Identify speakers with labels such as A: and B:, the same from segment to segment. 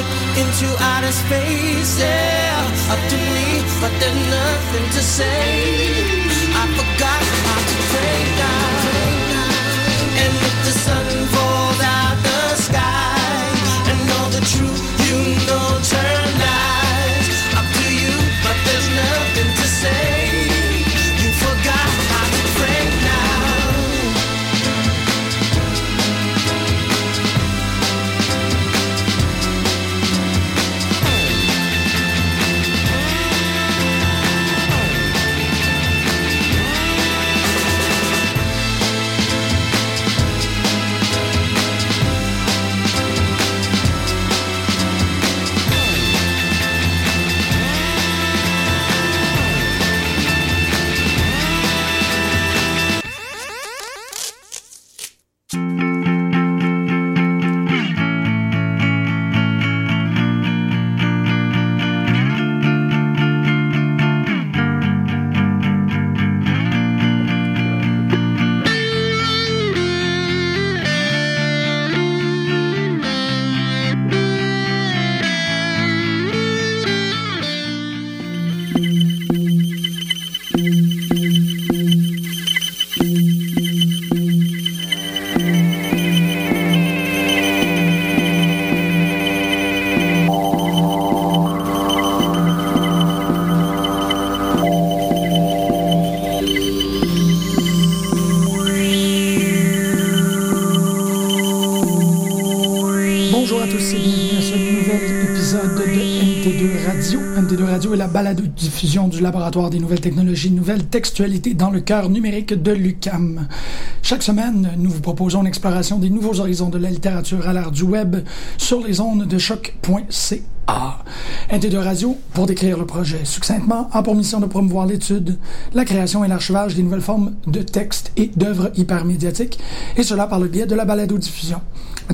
A: ship into outer space. Yeah, up to me, but there's nothing to say. I forgot how to pray now. And if the sun falls out
B: MT2 Radio. MT2 est la balado-diffusion du Laboratoire des nouvelles technologies, nouvelles textualités dans le cœur numérique de l'UCAM. Chaque semaine, nous vous proposons l'exploration des nouveaux horizons de la littérature à l'ère du web sur les ondes de choc.ca. NT2 Radio, pour décrire le projet succinctement, a pour mission de promouvoir l'étude, la création et l'archivage des nouvelles formes de textes et d'œuvres hypermédiatiques, et cela par le biais de la balado-diffusion.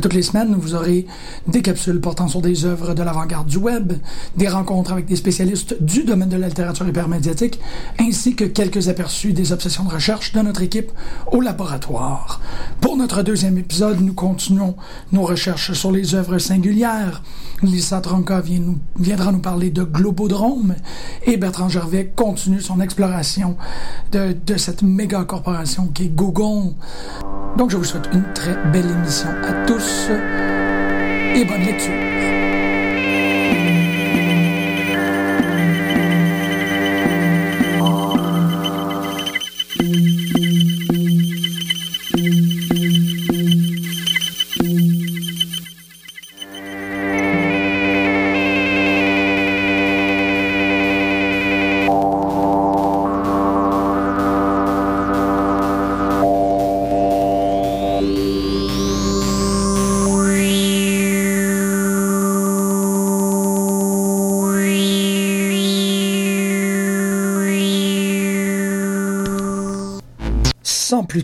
B: Toutes les semaines, vous aurez des capsules portant sur des œuvres de l'avant-garde du web, des rencontres avec des spécialistes du domaine de la littérature hypermédiatique, ainsi que quelques aperçus des obsessions de recherche de notre équipe au laboratoire. Pour notre deuxième épisode, nous continuons nos recherches sur les œuvres singulières. Lisa Tronka viendra nous parler de Globodrome et Bertrand Gervais continue son exploration de, de cette méga corporation qui est Google. Donc je vous souhaite une très belle émission à tous et bonne lecture.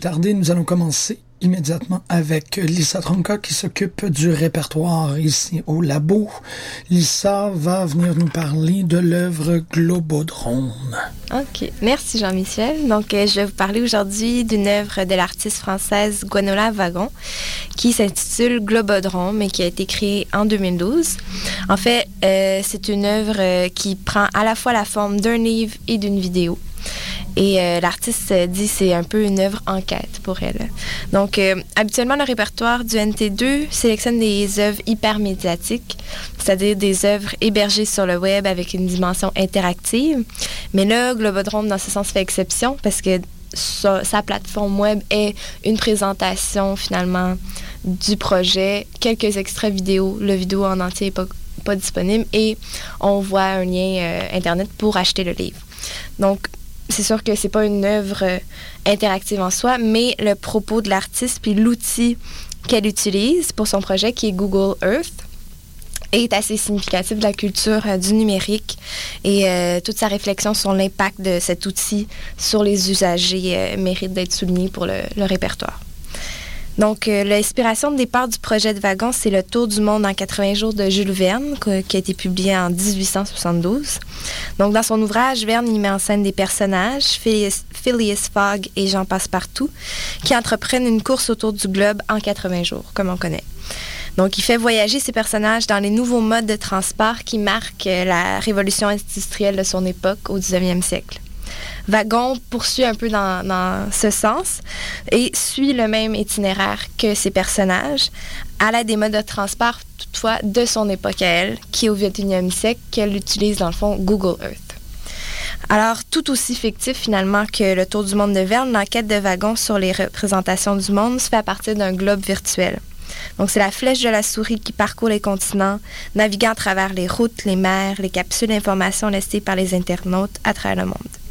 B: Tarder, nous allons commencer immédiatement avec Lisa Tronka qui s'occupe du répertoire ici au labo. Lisa va venir nous parler de l'œuvre Globodrome.
C: OK. Merci Jean-Michel. Donc, euh, je vais vous parler aujourd'hui d'une œuvre de l'artiste française Gwenola Wagon qui s'intitule Globodrome et qui a été créée en 2012. En fait, euh, c'est une œuvre qui prend à la fois la forme d'un livre et d'une vidéo. Et euh, l'artiste dit c'est un peu une œuvre enquête pour elle. Donc, euh, habituellement, le répertoire du NT2 sélectionne des œuvres hyper médiatiques, c'est-à-dire des œuvres hébergées sur le web avec une dimension interactive. Mais là, Globodrome, dans ce sens, fait exception parce que sa, plateforme web est une présentation finalement du projet, quelques extraits vidéo. Le vidéo en entier n'est pas, pas disponible et on voit un lien euh, Internet pour acheter le livre. Donc, c'est sûr que c'est pas une œuvre euh, interactive en soi, mais le propos de l'artiste puis l'outil qu'elle utilise pour son projet, qui est Google Earth, est assez significatif de la culture euh, du numérique et euh, toute sa réflexion sur l'impact de cet outil sur les usagers mérite d'être soulignée pour le répertoire. Donc, euh, l'inspiration de départ du projet de Wagon, c'est le Tour du monde en 80 jours de Jules Verne, qui a été publié en 1872. Donc, dans son ouvrage, Verne met en scène des personnages, Phileas, Fogg et Jean Passepartout, qui entreprennent une course autour du globe en 80 jours, comme on connaît. Donc, il fait voyager ses personnages dans les nouveaux modes de transport qui marquent la révolution industrielle de son époque au 19e siècle. Wagon poursuit un peu dans, ce sens et suit le même itinéraire que ses personnages à l'aide des modes de transport, toutefois, de son époque à elle, qui est au 21e siècle, qu'elle utilise dans le fond Google Earth. Alors, tout aussi fictif finalement que le Tour du monde de Verne, l'enquête de Wagon sur les représentations du monde se fait à partir d'un globe virtuel. Donc, c'est la flèche de la souris qui parcourt les continents, naviguant à travers les routes, les mers, les capsules d'informations laissées par les internautes à travers le monde.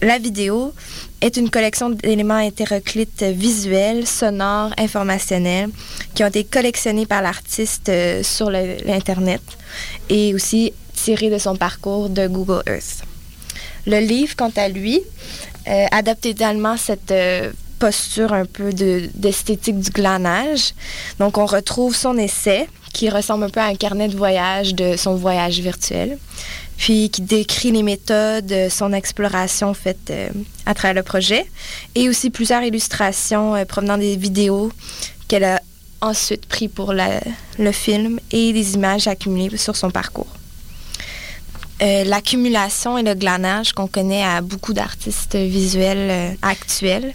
C: La vidéo est une collection d'éléments hétéroclites visuels, sonores, informationnels qui ont été collectionnés par l'artiste euh, sur l'Internet et aussi tirés de son parcours de Google Earth. Le livre, quant à lui, euh, adapte également cette euh, posture un peu d'esthétique du glanage. Donc, on retrouve son essai qui ressemble un peu à un carnet de voyage de son voyage virtuel puis qui décrit les méthodes, son exploration faite euh, à travers le projet, et aussi plusieurs illustrations euh, provenant des vidéos qu'elle a ensuite pris pour le film et des images accumulées sur son parcours. Euh, l'accumulation et le glanage qu'on connaît à beaucoup d'artistes visuels actuels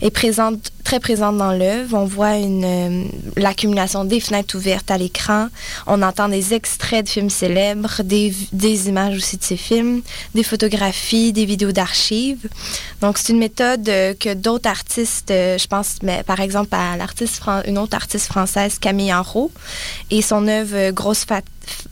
C: est présente très présente dans l'œuvre. On voit euh, l'accumulation des fenêtres ouvertes à l'écran. On entend des extraits de films célèbres, des, images aussi de ces films, des photographies, des vidéos d'archives. Donc, c'est une méthode euh, que d'autres artistes, euh, je pense par exemple à une autre artiste française, Camille Enrault, et son œuvre Grosse Fat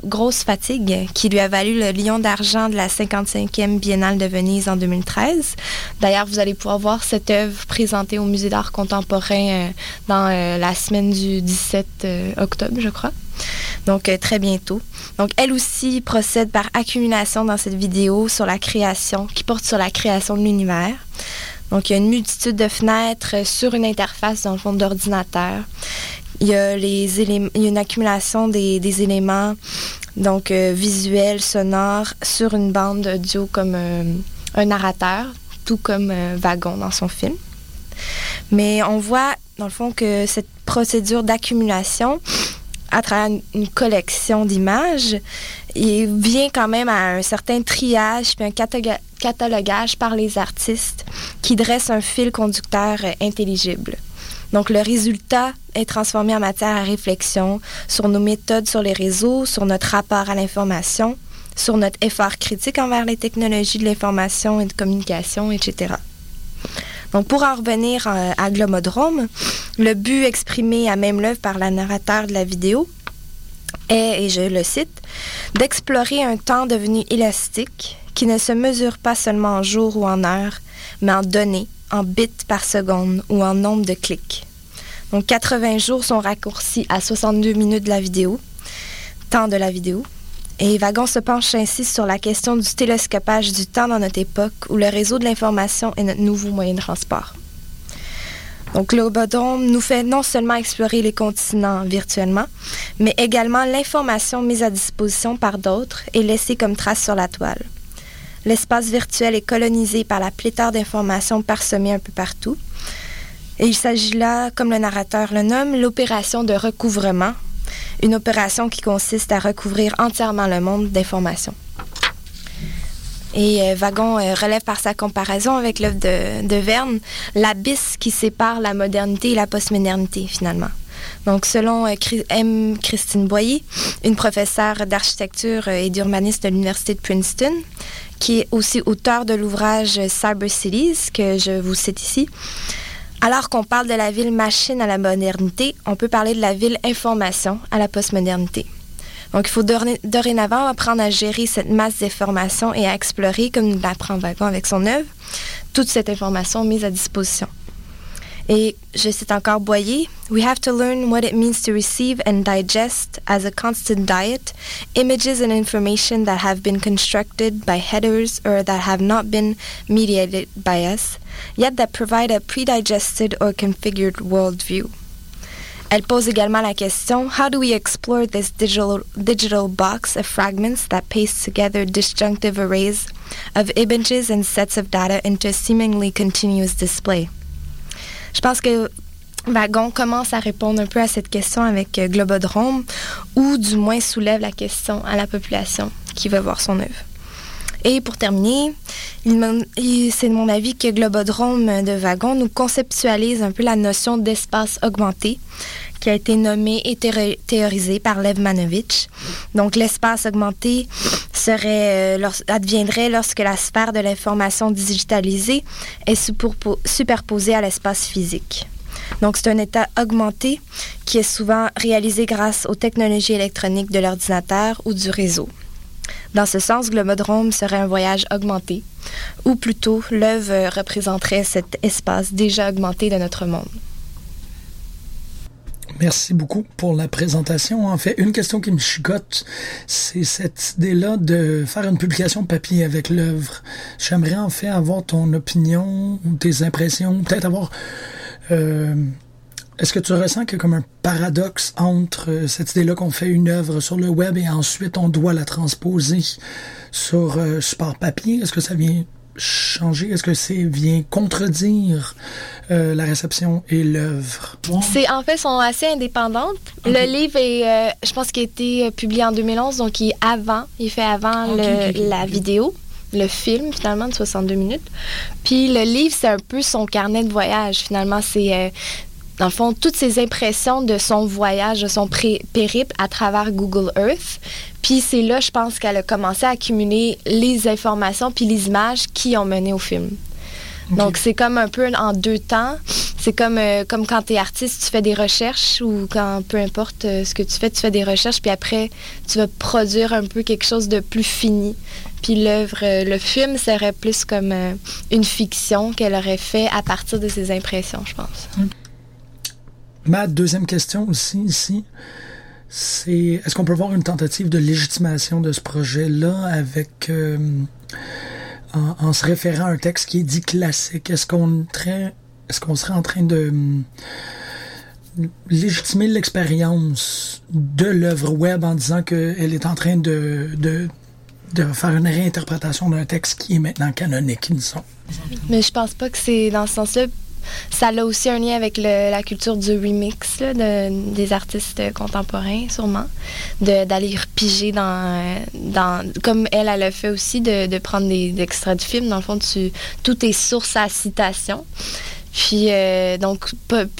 C: grosse fatigue qui lui a valu le lion d'argent de la 55e Biennale de Venise en 2013. D'ailleurs, vous allez pouvoir voir cette œuvre présentée au Musée d'art contemporain euh, dans euh, la semaine du 17 euh, octobre, je crois. Donc, très bientôt. Donc, elle aussi procède par accumulation dans cette vidéo sur la création, qui porte sur la création de l'univers. Donc, il y a une multitude de fenêtres sur une interface dans le fond d'ordinateur il y a, une accumulation des, éléments donc euh, visuels, sonores, sur une bande audio comme euh, un narrateur, tout comme euh, Wagon dans son film. Mais on voit, dans le fond, que cette procédure d'accumulation, à travers une, collection d'images, il vient quand même à un certain triage puis un catalogage par les artistes qui dresse un fil conducteur intelligible. Donc, le résultat est transformé en matière à réflexion sur nos méthodes sur les réseaux, sur notre rapport à l'information, sur notre effort critique envers les technologies de l'information et de communication, etc. Donc, pour en revenir euh, à Glomodrome, le but exprimé à même l'œuvre par la narrateur de la vidéo est, et je le cite, d'explorer un temps devenu élastique qui ne se mesure pas seulement en jours ou en heures, mais en données, en bits par seconde ou en nombre de clics. Donc 80 jours sont raccourcis à 62 minutes de la vidéo, temps de la vidéo. Et Wagon se penche ainsi sur la question du télescopage du temps dans notre époque où le réseau de l'information est notre nouveau moyen de transport. Donc Globodrome nous fait non seulement explorer les continents virtuellement, mais également l'information mise à disposition par d'autres et laissée comme trace sur la toile. L'espace virtuel est colonisé par la pléthore d'informations parsemées un peu partout. Et il s'agit là, comme le narrateur le nomme, l'opération de recouvrement, une opération qui consiste à recouvrir entièrement le monde d'informations. Et euh, Wagon euh, relève par sa comparaison avec l'œuvre de, de Verne l'abysse qui sépare la modernité et la postmodernité, finalement. Donc, selon euh, M. Christine Boyer, une professeure d'architecture et d'urbanisme de l'Université de Princeton, qui est aussi auteur de l'ouvrage Cyber Cities, que je vous cite ici. Alors qu'on parle de la ville machine à la modernité, on peut parler de la ville information à la postmodernité. Donc, il faut dorénavant apprendre à gérer cette masse d'informations et à explorer, comme l'apprend Wagon avec son œuvre, toute cette information mise à disposition. Et je cite encore Boyer, We have to learn what it means to receive and digest as a constant diet images and information that have been constructed by headers or that have not been mediated by us, yet that provide a predigested or configured worldview. Elle pose également la question How do we explore this digital, digital box of fragments that paste together disjunctive arrays of images and sets of data into a seemingly continuous display? Je pense que Wagon commence à répondre un peu à cette question avec euh, Globodrome, ou du moins soulève la question à la population qui veut voir son œuvre. Et pour terminer, c'est de mon avis que Globodrome de Wagon nous conceptualise un peu la notion d'espace augmenté qui a été nommé et théorisé par Lev Manovich. Donc, l'espace augmenté serait, euh, adviendrait lorsque la sphère de l'information digitalisée est superposée à l'espace physique. Donc, c'est un état augmenté qui est souvent réalisé grâce aux technologies électroniques de l'ordinateur ou du réseau. Dans ce sens, Globodrome serait un voyage augmenté, ou plutôt l'œuvre représenterait cet espace déjà augmenté de notre monde.
B: Merci beaucoup pour la présentation. En fait, une question qui me chicote, c'est cette idée-là de faire une publication papier avec l'œuvre. J'aimerais en fait avoir ton opinion ou tes impressions, peut-être avoir euh, est-ce que tu ressens qu'il y a comme un paradoxe entre euh, cette idée-là qu'on fait une œuvre sur le web et ensuite on doit la transposer sur euh, support papier? Est-ce que ça vient changer? Est-ce que c'est vient contredire euh, la réception et l'œuvre?
C: C'est en fait sont assez indépendantes. Le livre est, je pense, qu'il a été publié en 2011, donc il est avant, il fait avant la vidéo le film, finalement, de 62 minutes. Puis le livre, c'est un peu son carnet de voyage, finalement. C'est dans le fond, toutes ses impressions de son voyage, de son périple à travers Google Earth. Puis c'est là, je pense, qu'elle a commencé à accumuler les informations puis les images qui ont mené au film. Donc, c'est comme un peu en deux temps. C'est comme, euh, comme quand tu es artiste, tu fais des recherches ou quand, peu importe euh, ce que tu fais, tu fais des recherches, puis après, tu vas produire un peu quelque chose de plus fini. Puis l'œuvre, euh, le film serait plus comme une fiction qu'elle aurait fait à partir de ses impressions, je pense.
B: Ma deuxième question aussi ici, c'est est-ce qu'on peut voir une tentative de légitimation de ce projet-là avec euh, en, se référant à un texte qui est dit classique? Est-ce qu'on est-ce qu'on serait en train de euh, légitimer l'expérience de l'œuvre web en disant qu'elle est en train de, faire une réinterprétation d'un texte qui est maintenant canonique, disons?
C: Mais je pense pas que c'est dans ce sens-là ça a aussi un lien avec la culture du remix des artistes contemporains, sûrement, d'aller repiger dans, dans, comme elle, elle a fait aussi, de, prendre des, extraits de films. Dans le fond, tu, tout est source à citation. Puis, euh, donc,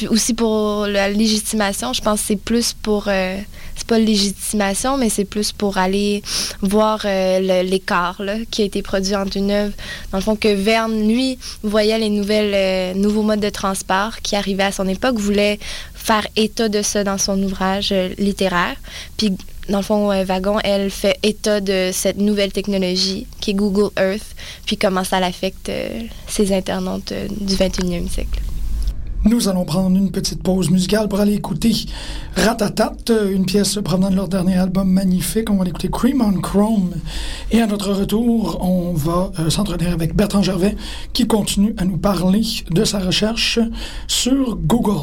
C: aussi pour la légitimation, je pense que c'est plus pour. Euh, c'est pas légitimation, mais c'est plus pour aller voir euh, l'écart qui a été produit entre une œuvre. Dans le fond, que Verne, lui, voyait les nouvelles, nouveaux modes de transport qui arrivaient à son époque, voulait faire état de ça dans son ouvrage littéraire. Puis dans le fond, Wagon, elle fait état de cette nouvelle technologie qui est Google Earth, puis comment ça l'affecte ses internautes du 21e siècle.
B: Nous allons prendre une petite pause musicale pour aller écouter Ratatat, une pièce provenant de leur dernier album magnifique. On va écouter Cream on Chrome. Et à notre retour, on va euh, s'entretenir avec Bertrand Gervais qui continue à nous parler de sa recherche sur Google.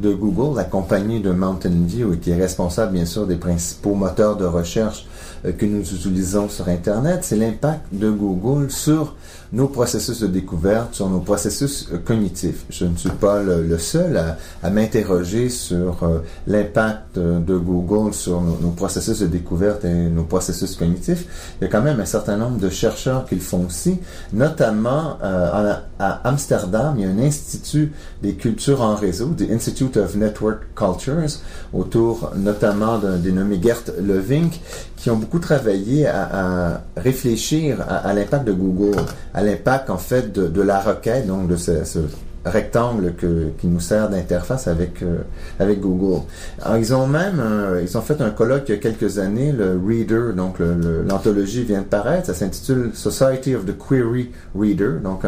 D: De Google, la compagnie de Mountain View, qui est responsable bien sûr des principaux moteurs de recherche euh, que nous utilisons sur Internet, c'est l'impact de Google sur nos processus de découverte, sur nos processus euh, cognitifs. Je ne suis pas le, seul à, m'interroger sur euh, l'impact euh, de Google sur nos, processus de découverte et nos processus cognitifs. Il y a quand même un certain nombre de chercheurs qui le font aussi, notamment à, Amsterdam, il y a un institut des cultures en réseau, the Institute of Network Cultures, autour notamment d'un dénommé Gert Levink, qui ont beaucoup travaillé à, réfléchir à l'impact de Google, à l'impact en fait de, la requête, donc de ce rectangle que, qui nous sert d'interface avec, euh, avec Google. Alors, ils ont même, ils ont fait un colloque il y a quelques années, le Reader, donc l'anthologie vient de paraître, ça s'intitule Society of the Query Reader, donc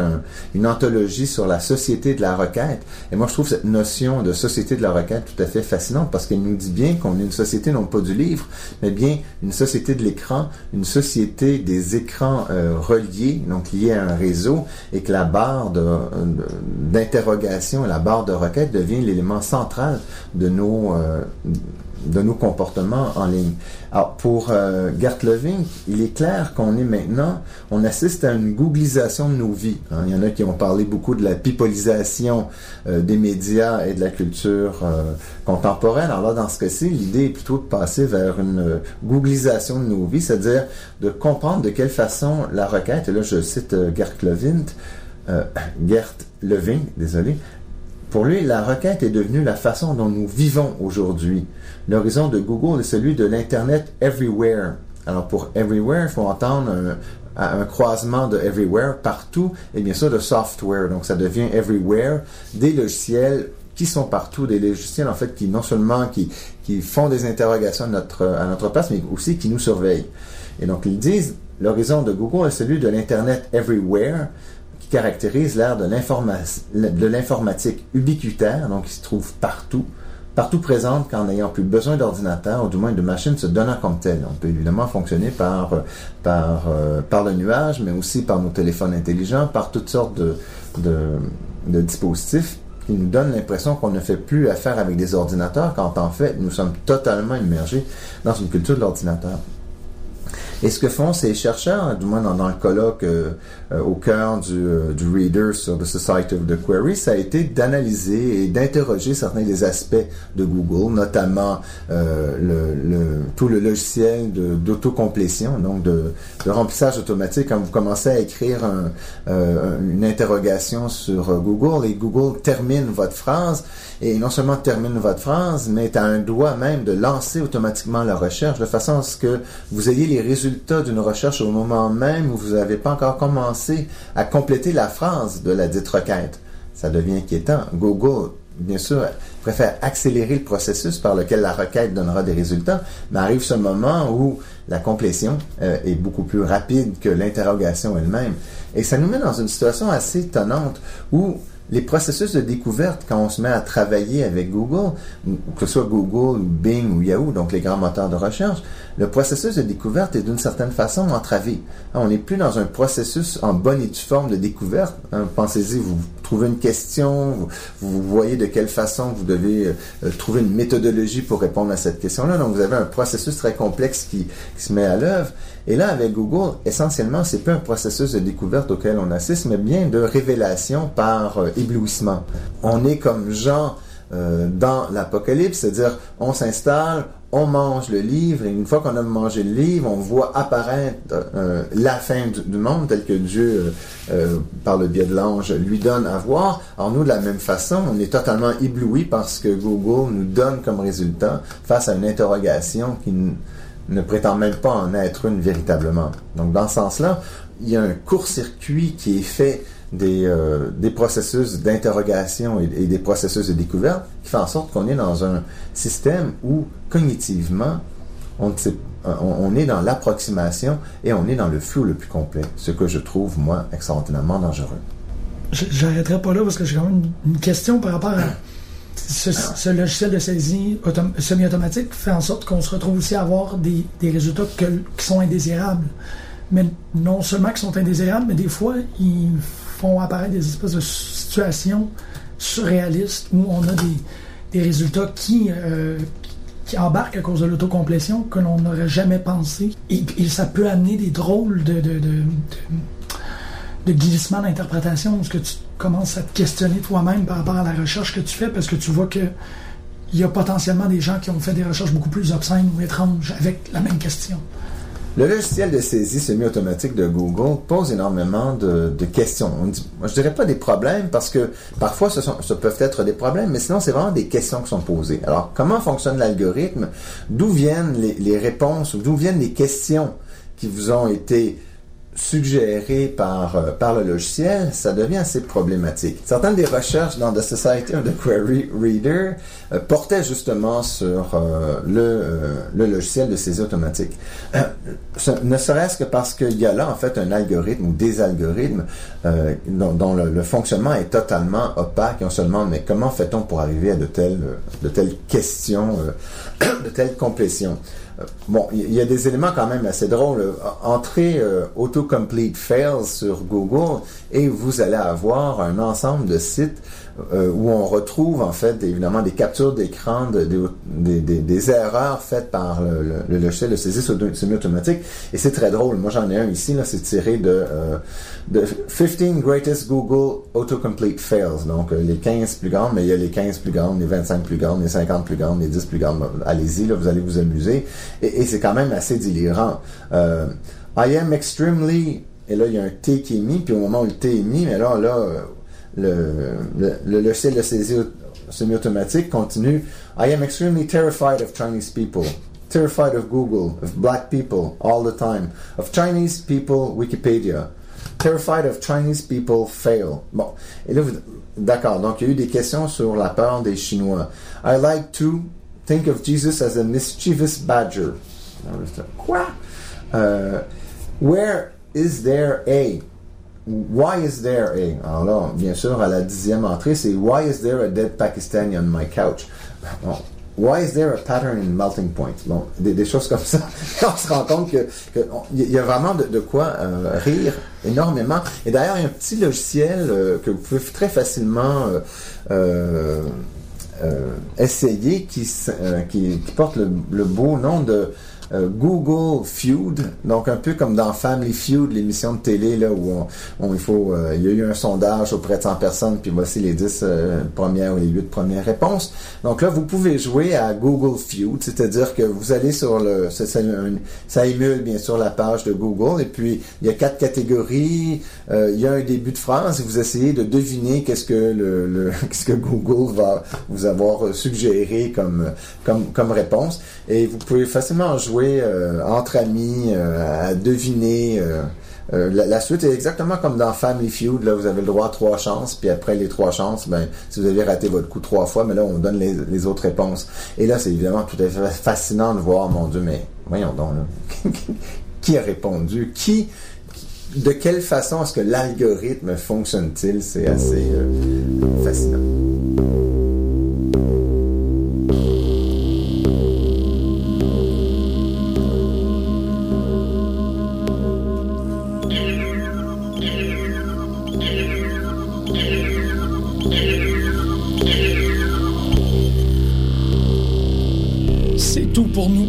D: une anthologie sur la société de la requête. Et moi, je trouve cette notion de société de la requête tout à fait fascinante parce qu'elle nous dit bien qu'on est une société non pas du livre, mais bien une société de l'écran, une société des écrans euh, reliés, donc liés à un réseau, et que la barre de l'interrogation et la barre de requête devient l'élément central de nos, euh, de nos comportements en ligne. Alors, pour euh, Gert Levin, il est clair qu'on est maintenant, on assiste à une googlisation de nos vies. Hein. Il y en a qui ont parlé beaucoup de la pipolisation euh, des médias et de la culture contemporaine. Alors dans ce cas-ci, l'idée est plutôt de passer vers une googlisation de nos vies, c'est-à-dire de comprendre de quelle façon la requête, et là je cite Gert Levin, Gert Levin, désolé, pour lui, la requête est devenue la façon dont nous vivons aujourd'hui. L'horizon de Google est celui de l'Internet everywhere. Alors pour everywhere, il faut entendre un, croisement de everywhere, partout, et bien sûr de software. Donc ça devient everywhere, des logiciels qui sont partout, des logiciels en fait qui non seulement qui, qui font des interrogations à notre, à notre place, mais aussi qui nous surveillent. Et donc ils disent, l'horizon de Google est celui de l'Internet everywhere, caractérise l'ère de l'informatique ubiquitaire, donc qui se trouve partout, partout présente qu'en n'ayant plus besoin d'ordinateur ou du moins de machines se donnant comme telles. On peut évidemment fonctionner par, par, euh, par le nuage, mais aussi par nos téléphones intelligents, par toutes sortes de, de dispositifs qui nous donnent l'impression qu'on ne fait plus affaire avec des ordinateurs, quand en fait, nous sommes totalement immergés dans une culture de l'ordinateur. Et ce que font ces chercheurs, du moins dans, le colloque euh, euh, au cœur du, euh, du Reader sur the Society of the Query, ça a été d'analyser et d'interroger certains des aspects de Google, notamment le, le, tout le logiciel d'autocomplétion, donc de, de, remplissage automatique. Quand vous commencez à écrire un, une interrogation sur Google et Google termine votre phrase, et non seulement termine votre phrase, mais à un doigt même de lancer automatiquement la recherche de façon à ce que vous ayez les résultats d'une recherche au moment même où vous n'avez pas encore commencé à compléter la phrase de la dite requête. Ça devient inquiétant. Google, bien sûr, préfère accélérer le processus par lequel la requête donnera des résultats, mais arrive ce moment où la complétion euh, est beaucoup plus rapide que l'interrogation elle-même. Et ça nous met dans une situation assez étonnante où les processus de découverte, quand on se met à travailler avec Google, que ce soit Google, Bing ou Yahoo, donc les grands moteurs de recherche, le processus de découverte est d'une certaine façon entravé. On n'est plus dans un processus en bonne et due forme de découverte. Hein, pensez-y, vous trouvez une question, vous, voyez de quelle façon vous devez euh, trouver une méthodologie pour répondre à cette question-là. Donc vous avez un processus très complexe qui, qui se met à l'œuvre. Et là, avec Google, essentiellement, c'est pas un processus de découverte auquel on assiste, mais bien de révélation par euh, éblouissement. On est comme Jean euh, dans l'Apocalypse, c'est-à-dire on s'installe, on mange le livre, et une fois qu'on a mangé le livre, on voit apparaître euh, la fin du, monde, tel que Dieu, par le biais de l'ange, lui donne à voir. Alors nous, de la même façon, on est totalement ébloui parce que Google nous donne comme résultat, face à une interrogation qui ne prétend même pas en être une véritablement. Donc dans ce sens-là, il y a un court-circuit qui est fait des, euh, des processus d'interrogation et, des processus de découverte qui fait en sorte qu'on est dans un système où cognitivement, on, est dans l'approximation et on est dans le flou le plus complet, ce que je trouve, moi, extraordinairement dangereux.
B: J'arrêterai pas là parce que j'ai quand même une question par rapport à ce, logiciel de saisie semi-automatique fait en sorte qu'on se retrouve aussi à avoir des, résultats qui sont indésirables. Mais non seulement qui sont indésirables, mais des fois, ils font apparaître des espèces de situations surréalistes où on a des, résultats qui, euh, qui embarquent à cause de l'autocomplétion que l'on n'aurait jamais pensé. Et, ça peut amener des drôles de glissement d'interprétation, parce que tu commences à te questionner toi-même par rapport à la recherche que tu fais, parce que tu vois que il y a potentiellement des gens qui ont fait des recherches beaucoup plus obscènes ou étranges avec la même question.
D: Le logiciel de saisie semi-automatique de Google pose énormément de, questions. On dit, je dirais pas des problèmes parce que parfois ce, sont, peuvent être des problèmes, mais sinon c'est vraiment des questions qui sont posées. Alors comment fonctionne l'algorithme? D'où viennent les, les réponses D'où viennent les questions qui vous ont été suggéré par, euh, par le logiciel, ça devient assez problématique. Certaines des recherches dans The Society of the Query Reader euh, portaient justement sur euh, le, le logiciel de saisie automatique. ne serait-ce que parce qu'il y a là en fait un algorithme ou des algorithmes dont, le, fonctionnement est totalement opaque et on se demande mais comment fait-on pour arriver à de telles, de telles questions, de telles complétions? Bon, il y a des éléments quand même assez drôles. Entrez euh, Autocomplete Fails sur Google et vous allez avoir un ensemble de sites euh, où on retrouve en fait évidemment des captures d'écran de, des erreurs faites par le, logiciel de saisie semi-automatique. Et c'est très drôle. Moi j'en ai un ici, là, c'est tiré de, euh, de 15 Greatest Google Autocomplete Fails. Donc les 15 plus grandes, mais il y a les 15 plus grandes, les 25 plus grandes, les 50 plus grandes, les 10 plus grandes. Allez-y, là, vous allez vous amuser. Et, c'est quand même assez délirant. Euh, I am extremely et là, il y a un T qui est mis, puis au moment où le T est mis, mais là, là, le, le, le logiciel de saisie semi-automatique continue. I am extremely terrified of Chinese people. Terrified of Google, of black people all the time, of Chinese people, Wikipedia. Terrified of Chinese people fail. Bon, et là, d'accord, donc il y a eu des questions sur la peur des Chinois. I like to think of Jesus as a mischievous badger. Quoi? Uh, where is there a? Why is there a? Alors là, bien sûr, à la dixième entrée, c'est Why is there a dead Pakistani on my couch? Bon. Why is there a pattern in melting point? Bon, des, choses comme ça. on se rend compte que, y a vraiment de, quoi euh, rire énormément. Et d'ailleurs, il y a un petit logiciel euh, que vous pouvez très facilement euh, essayer qui, qui, porte le, beau nom de euh, Google Feud, donc un peu comme dans Family Feud, l'émission de télé là où on, il faut, euh, il y a eu un sondage auprès de 100 personnes, puis voici les 10 premières ou les 8 premières réponses. Donc là, vous pouvez jouer à Google Feud, c'est-à-dire que vous allez sur le, ça, émule bien sûr la page de Google, et puis il y a quatre catégories, il y a un début de phrase, et vous essayez de deviner qu'est-ce que qu'est-ce que Google va vous avoir suggéré comme comme comme réponse, et vous pouvez facilement jouer euh, entre amis euh, à deviner. Euh, la, suite est exactement comme dans Family Feud. Là, vous avez le droit à trois chances, puis après les trois chances, ben, si vous avez raté votre coup trois fois, mais là, on donne les, autres réponses. Et là, c'est évidemment tout à fait fascinant de voir, mon Dieu, mais voyons donc, qui a répondu? Qui, de quelle façon est-ce que l'algorithme fonctionne-t-il? C'est assez fascinant.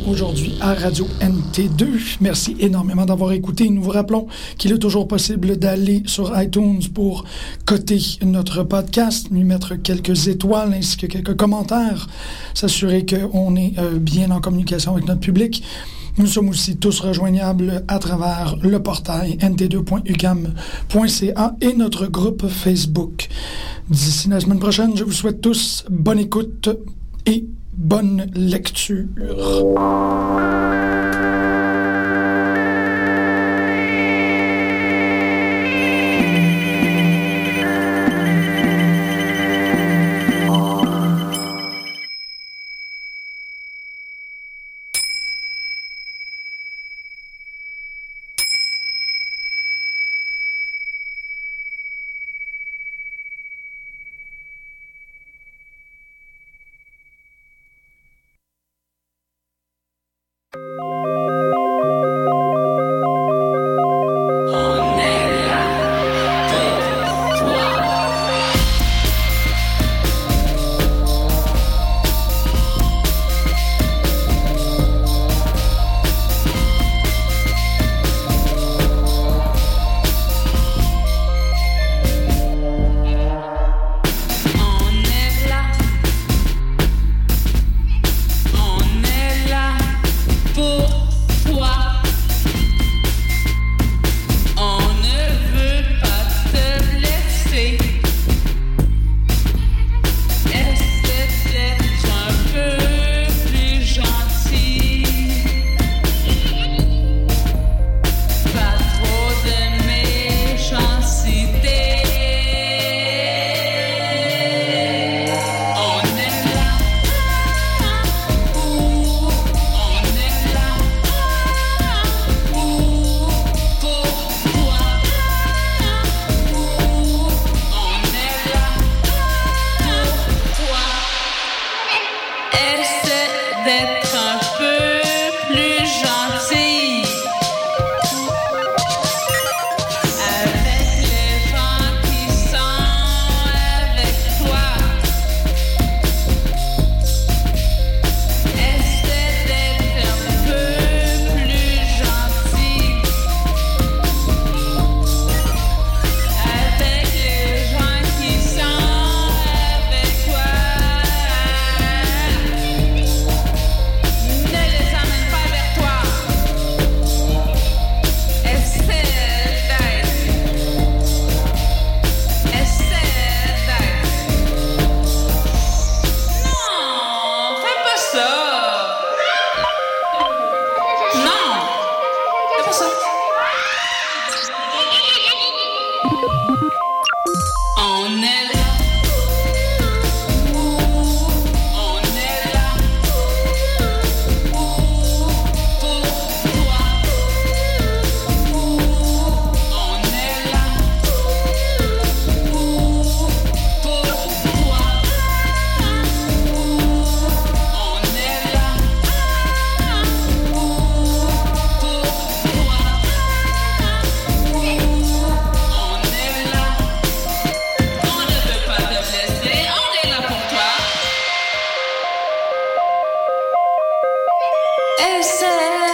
B: Aujourd'hui à Radio NT2. Merci énormément d'avoir écouté. Nous vous rappelons qu'il est toujours possible d'aller sur iTunes pour coter notre podcast, lui mettre quelques étoiles ainsi que quelques commentaires, s'assurer qu'on est euh, bien en communication avec notre public. Nous sommes aussi tous rejoignables à travers le portail nt2.ucam.ca et notre groupe Facebook. D'ici la semaine prochaine, je vous souhaite tous bonne écoute et bonne lecture.